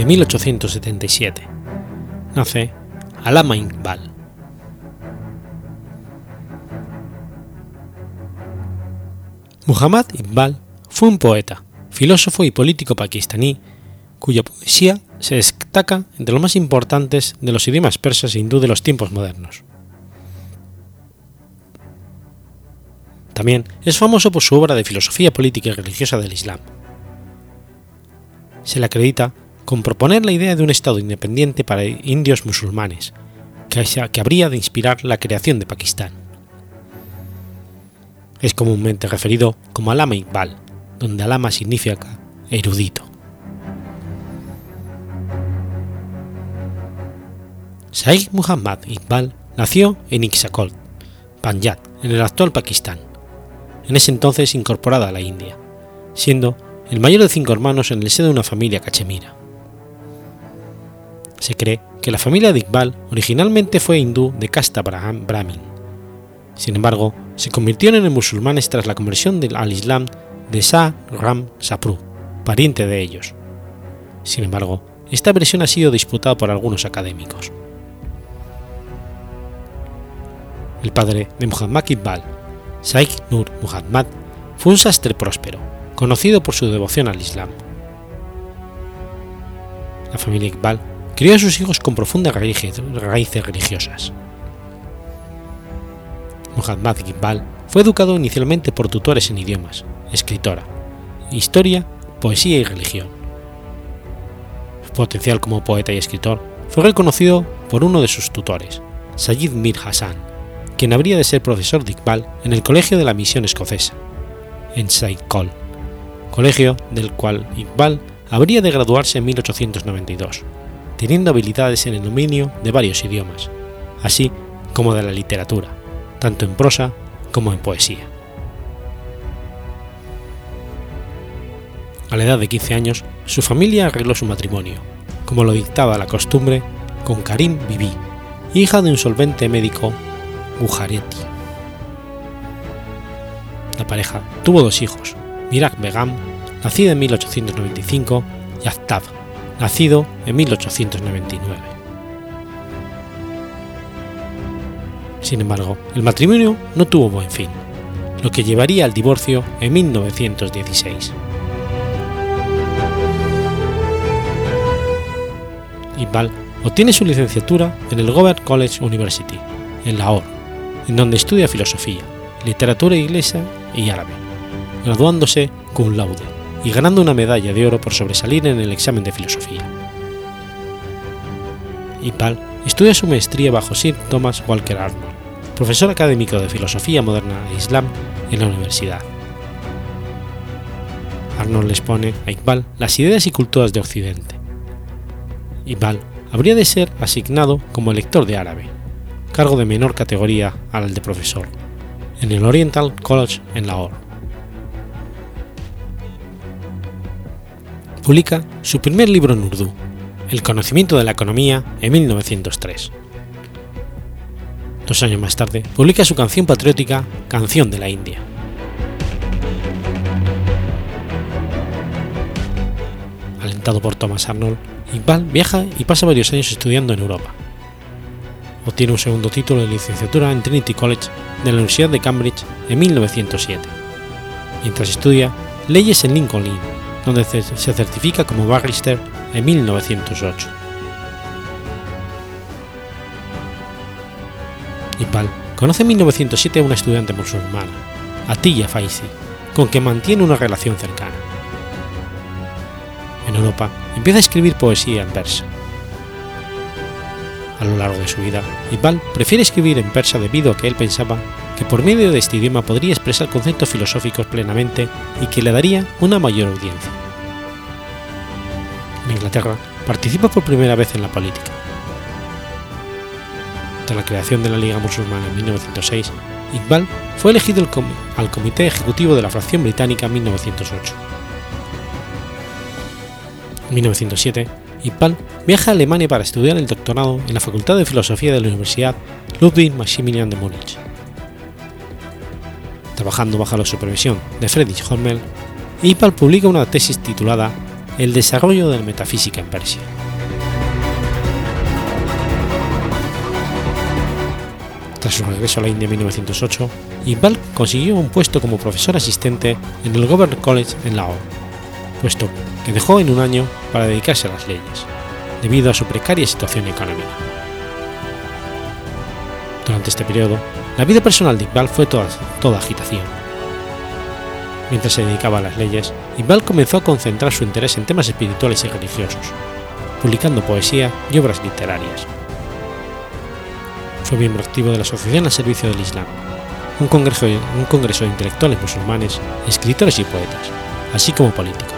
De 1877. Nace Alama Iqbal. Muhammad Iqbal fue un poeta, filósofo y político pakistaní cuya poesía se destaca entre los más importantes de los idiomas persas e hindú de los tiempos modernos. También es famoso por su obra de filosofía política y religiosa del Islam, se le acredita con proponer la idea de un Estado independiente para indios musulmanes, que, habría de inspirar la creación de Pakistán. Es comúnmente referido como Alama Iqbal, donde Alama significa erudito. Said Muhammad Iqbal nació en Ixakol, Panjab, en el actual Pakistán, en ese entonces incorporada a la India, siendo el mayor de cinco hermanos en el seno de una familia cachemira. Se cree que la familia de Iqbal originalmente fue hindú de casta brahmin. Sin embargo, se convirtieron en musulmanes tras la conversión al Islam de Shah Ram Sapru, pariente de ellos. Sin embargo, esta versión ha sido disputada por algunos académicos. El padre de Muhammad Iqbal, Said Nur Muhammad, fue un sastre próspero, conocido por su devoción al Islam. La familia Iqbal crió a sus hijos con profundas raíces religiosas. Muhammad Iqbal fue educado inicialmente por tutores en idiomas, escritora, historia, poesía y religión. Su potencial como poeta y escritor fue reconocido por uno de sus tutores, Sayyid Mir Hassan, quien habría de ser profesor de Iqbal en el Colegio de la Misión Escocesa, en Saikol colegio del cual Iqbal habría de graduarse en 1892, teniendo habilidades en el dominio de varios idiomas, así como de la literatura, tanto en prosa como en poesía. A la edad de 15 años, su familia arregló su matrimonio, como lo dictaba la costumbre, con Karim Bibi, hija de un solvente médico Gujarati. La pareja tuvo dos hijos, Mirak Begam, nacido en 1895, y Aftab, nacido en 1899. Sin embargo, el matrimonio no tuvo buen fin, lo que llevaría al divorcio en 1916. Iqbal obtiene su licenciatura en el Government College University, en Lahore, en donde estudia filosofía, literatura inglesa y árabe, graduándose cum laude y ganando una medalla de oro por sobresalir en el examen de filosofía. Iqbal estudia su maestría bajo Sir Thomas Walker Arnold, profesor académico de filosofía moderna e islam en la universidad. Arnold le expone a Iqbal las ideas y culturas de Occidente. Iqbal habría de ser asignado como lector de árabe, cargo de menor categoría al de profesor, en el Oriental College en Lahore. Publica su primer libro en Urdu, El conocimiento de la economía, en 1903. Dos años más tarde, publica su canción patriótica Canción de la India. Alentado por Thomas Arnold, Iqbal viaja y pasa varios años estudiando en Europa. Obtiene un segundo título de licenciatura en Trinity College de la Universidad de Cambridge en 1907, mientras estudia leyes en Lincoln donde se certifica como barrister en 1908. Iqbal conoce en 1907 a una estudiante musulmana, Atiya Faisi, con quien mantiene una relación cercana. En Europa empieza a escribir poesía en persa. A lo largo de su vida, Iqbal prefiere escribir en persa debido a que él pensaba que por medio de este idioma podría expresar conceptos filosóficos plenamente y que le daría una mayor audiencia. En Inglaterra participa por primera vez en la política. Tras la creación de la Liga Musulmana en 1906, Iqbal fue elegido al Comité Ejecutivo de la Fracción Británica en 1908. En 1907, Iqbal viaja a Alemania para estudiar el doctorado en la Facultad de Filosofía de la Universidad Ludwig Maximilian de Múnich. Trabajando bajo la supervisión de Friedrich Hormel, Iqbal publica una tesis titulada El desarrollo de la metafísica en Persia. Tras su regreso a la India en 1908, Iqbal consiguió un puesto como profesor asistente en el Government College en Lahore, puesto que dejó en un año para dedicarse a las leyes, debido a su precaria situación económica. Durante este periodo, la vida personal de Iqbal fue toda, agitación. Mientras se dedicaba a las leyes, Iqbal comenzó a concentrar su interés en temas espirituales y religiosos, publicando poesía y obras literarias. Fue miembro activo de la Asociación al Servicio del Islam, un congreso, un congreso de intelectuales musulmanes, escritores y poetas, así como políticos.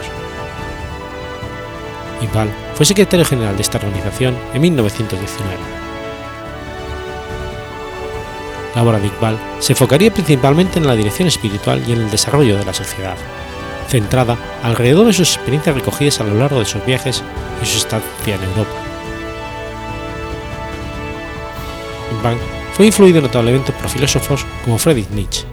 Iqbal fue secretario general de esta organización en 1919. La obra de Iqbal se enfocaría principalmente en la dirección espiritual y en el desarrollo de la sociedad, centrada alrededor de sus experiencias recogidas a lo largo de sus viajes y su estancia en Europa. Iqbal fue influido notablemente por filósofos como Friedrich Nietzsche.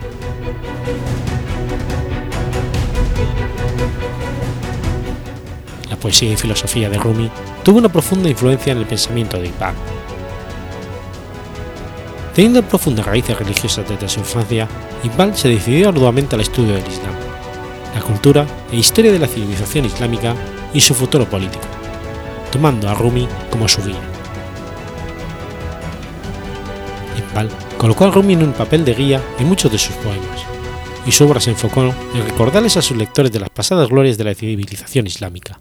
La poesía y filosofía de Rumi tuvo una profunda influencia en el pensamiento de Iqbal. Teniendo profundas raíces religiosas desde su infancia, Iqbal se decidió arduamente al estudio del Islam, la cultura e historia de la civilización islámica y su futuro político, tomando a Rumi como su guía. Iqbal colocó a Rumi en un papel de guía en muchos de sus poemas, y su obra se enfocó en recordarles a sus lectores de las pasadas glorias de la civilización islámica,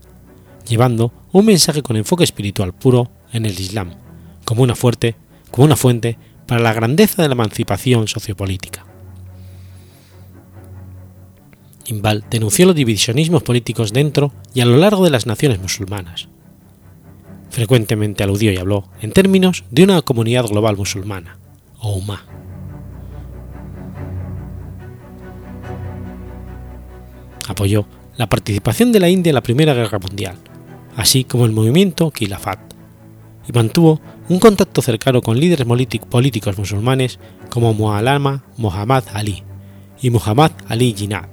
llevando un mensaje con enfoque espiritual puro en el Islam, como una, fuerte, como una fuente para la grandeza de la emancipación sociopolítica. Iqbal denunció los divisionismos políticos dentro y a lo largo de las naciones musulmanas. Frecuentemente aludió y habló en términos de una comunidad global musulmana, o Ummah. Apoyó la participación de la India en la Primera Guerra Mundial, así como el movimiento Khilafat, y mantuvo un contacto cercano con líderes políticos musulmanes como Muallama Muhammad Ali y Muhammad Ali Jinnah.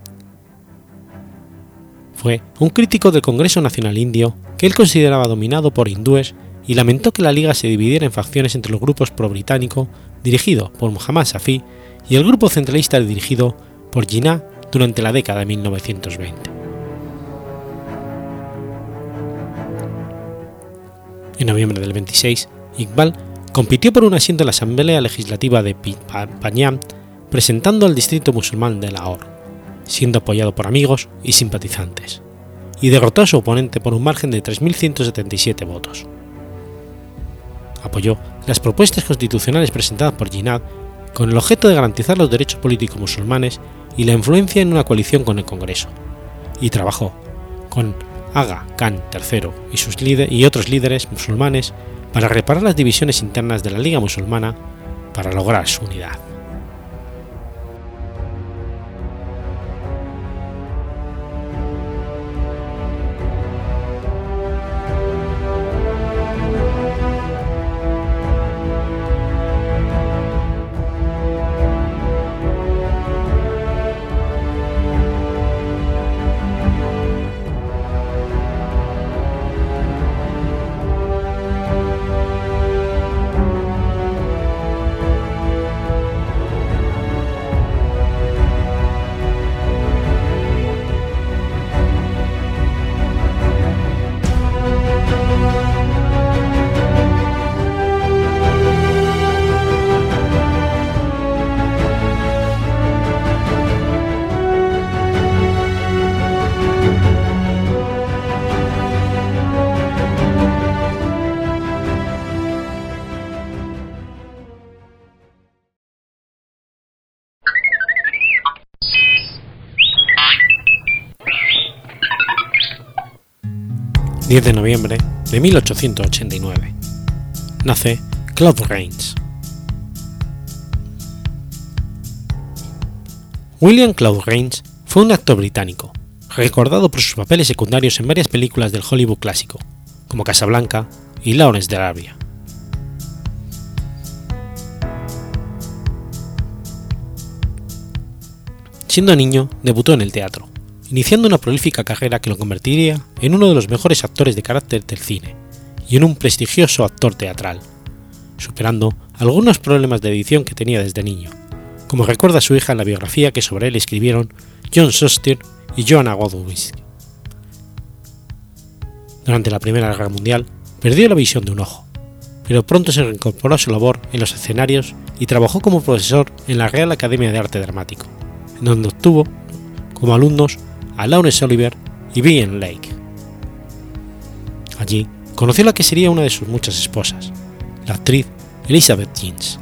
Fue un crítico del Congreso Nacional Indio que él consideraba dominado por hindúes y lamentó que la Liga se dividiera en facciones entre los grupos pro-británico dirigido por Muhammad Safi y el grupo centralista dirigido por Jinnah durante la década de 1920. En noviembre del 26, Iqbal compitió por un asiento en la Asamblea Legislativa de Panjab presentando al distrito musulmán de Lahore, siendo apoyado por amigos y simpatizantes, y derrotó a su oponente por un margen de 3.177 votos. Apoyó las propuestas constitucionales presentadas por Jinnah con el objeto de garantizar los derechos políticos musulmanes y la influencia en una coalición con el Congreso, y trabajó con Aga Khan III y, sus y otros líderes musulmanes para reparar las divisiones internas de la Liga Musulmana para lograr su unidad. 10 de noviembre de 1889. Nace Claude Rains. William Claude Rains fue un actor británico, recordado por sus papeles secundarios en varias películas del Hollywood clásico, como Casablanca y Lawrence de Arabia. Siendo niño, debutó en el teatro, iniciando una prolífica carrera que lo convertiría en uno de los mejores actores de carácter del cine y en un prestigioso actor teatral, superando algunos problemas de edición que tenía desde niño, como recuerda su hija en la biografía que sobre él escribieron John Shuster y Joanna Godwinski. Durante la Primera Guerra Mundial perdió la visión de un ojo, pero pronto se reincorporó a su labor en los escenarios y trabajó como profesor en la Real Academia de Arte Dramático, en donde obtuvo como alumnos a Lawrence Oliver y Vivian Lake. Allí conoció a la que sería una de sus muchas esposas, la actriz Elizabeth Jeans.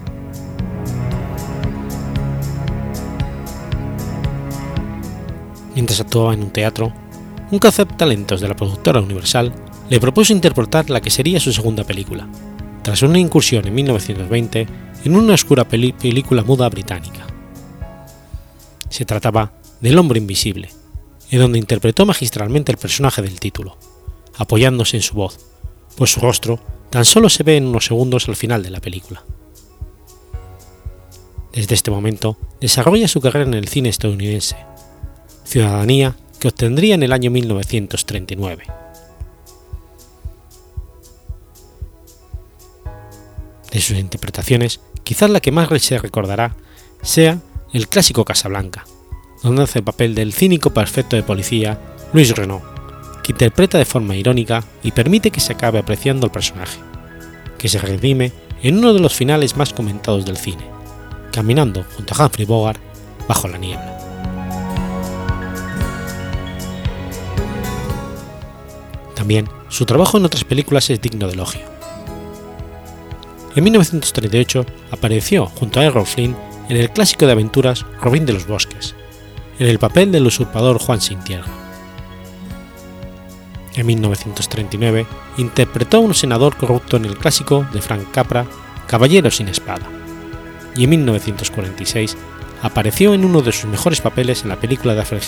Mientras actuaba en un teatro, un talentos de la productora Universal le propuso interpretar la que sería su segunda película, tras una incursión en 1920 en una oscura película muda británica. Se trataba del Hombre Invisible, en donde interpretó magistralmente el personaje del título, apoyándose en su voz, pues su rostro tan solo se ve en unos segundos al final de la película. Desde este momento desarrolla su carrera en el cine estadounidense, ciudadanía que obtendría en el año 1939. De sus interpretaciones, quizás la que más se recordará sea el clásico Casablanca, donde hace el papel del cínico perfecto de policía Luis Renault, que interpreta de forma irónica y permite que se acabe apreciando el personaje, que se redime en uno de los finales más comentados del cine, caminando junto a Humphrey Bogart bajo la niebla. También su trabajo en otras películas es digno de elogio. En 1938 apareció junto a Errol Flynn en el clásico de aventuras Robin de los Bosques, en el papel del usurpador Juan Sin. En 1939 interpretó a un senador corrupto en el clásico de Frank Capra, Caballero sin espada, y en 1946 apareció en uno de sus mejores papeles en la película de Alfred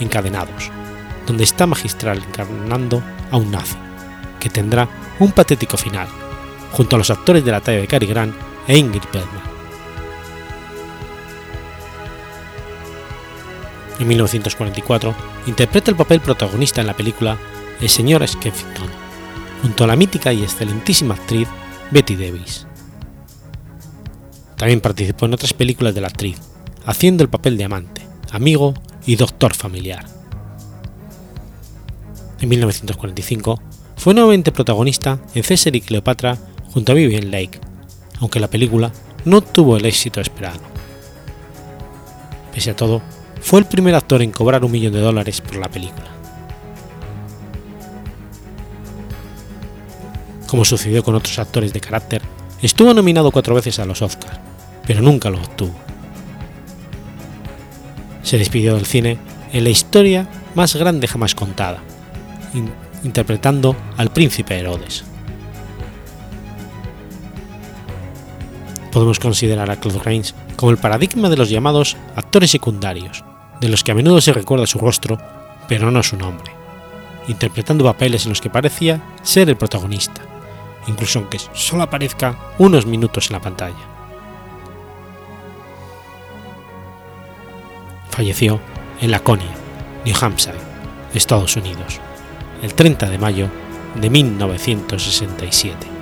Encadenados, donde está magistral encarnando a un nazi, que tendrá un patético final, junto a los actores de la talla de Cary Grant e Ingrid Bergman. En 1944 interpreta el papel protagonista en la película El señor Skeffington, junto a la mítica y excelentísima actriz Betty Davis. También participó en otras películas de la actriz, haciendo el papel de amante, amigo y doctor familiar. En 1945 fue nuevamente protagonista en César y Cleopatra junto a Vivian Lake, aunque la película no tuvo el éxito esperado. Pese a todo, fue el primer actor en cobrar un millón de dólares por la película. Como sucedió con otros actores de carácter, estuvo nominado cuatro veces a los Oscars, pero nunca lo obtuvo. Se despidió del cine en la historia más grande jamás contada, interpretando al príncipe Herodes. Podemos considerar a Claude Rains como el paradigma de los llamados actores secundarios, de los que a menudo se recuerda su rostro, pero no su nombre, interpretando papeles en los que parecía ser el protagonista, incluso aunque solo aparezca unos minutos en la pantalla. Falleció en Laconia, New Hampshire, Estados Unidos el 30 de mayo de 1967.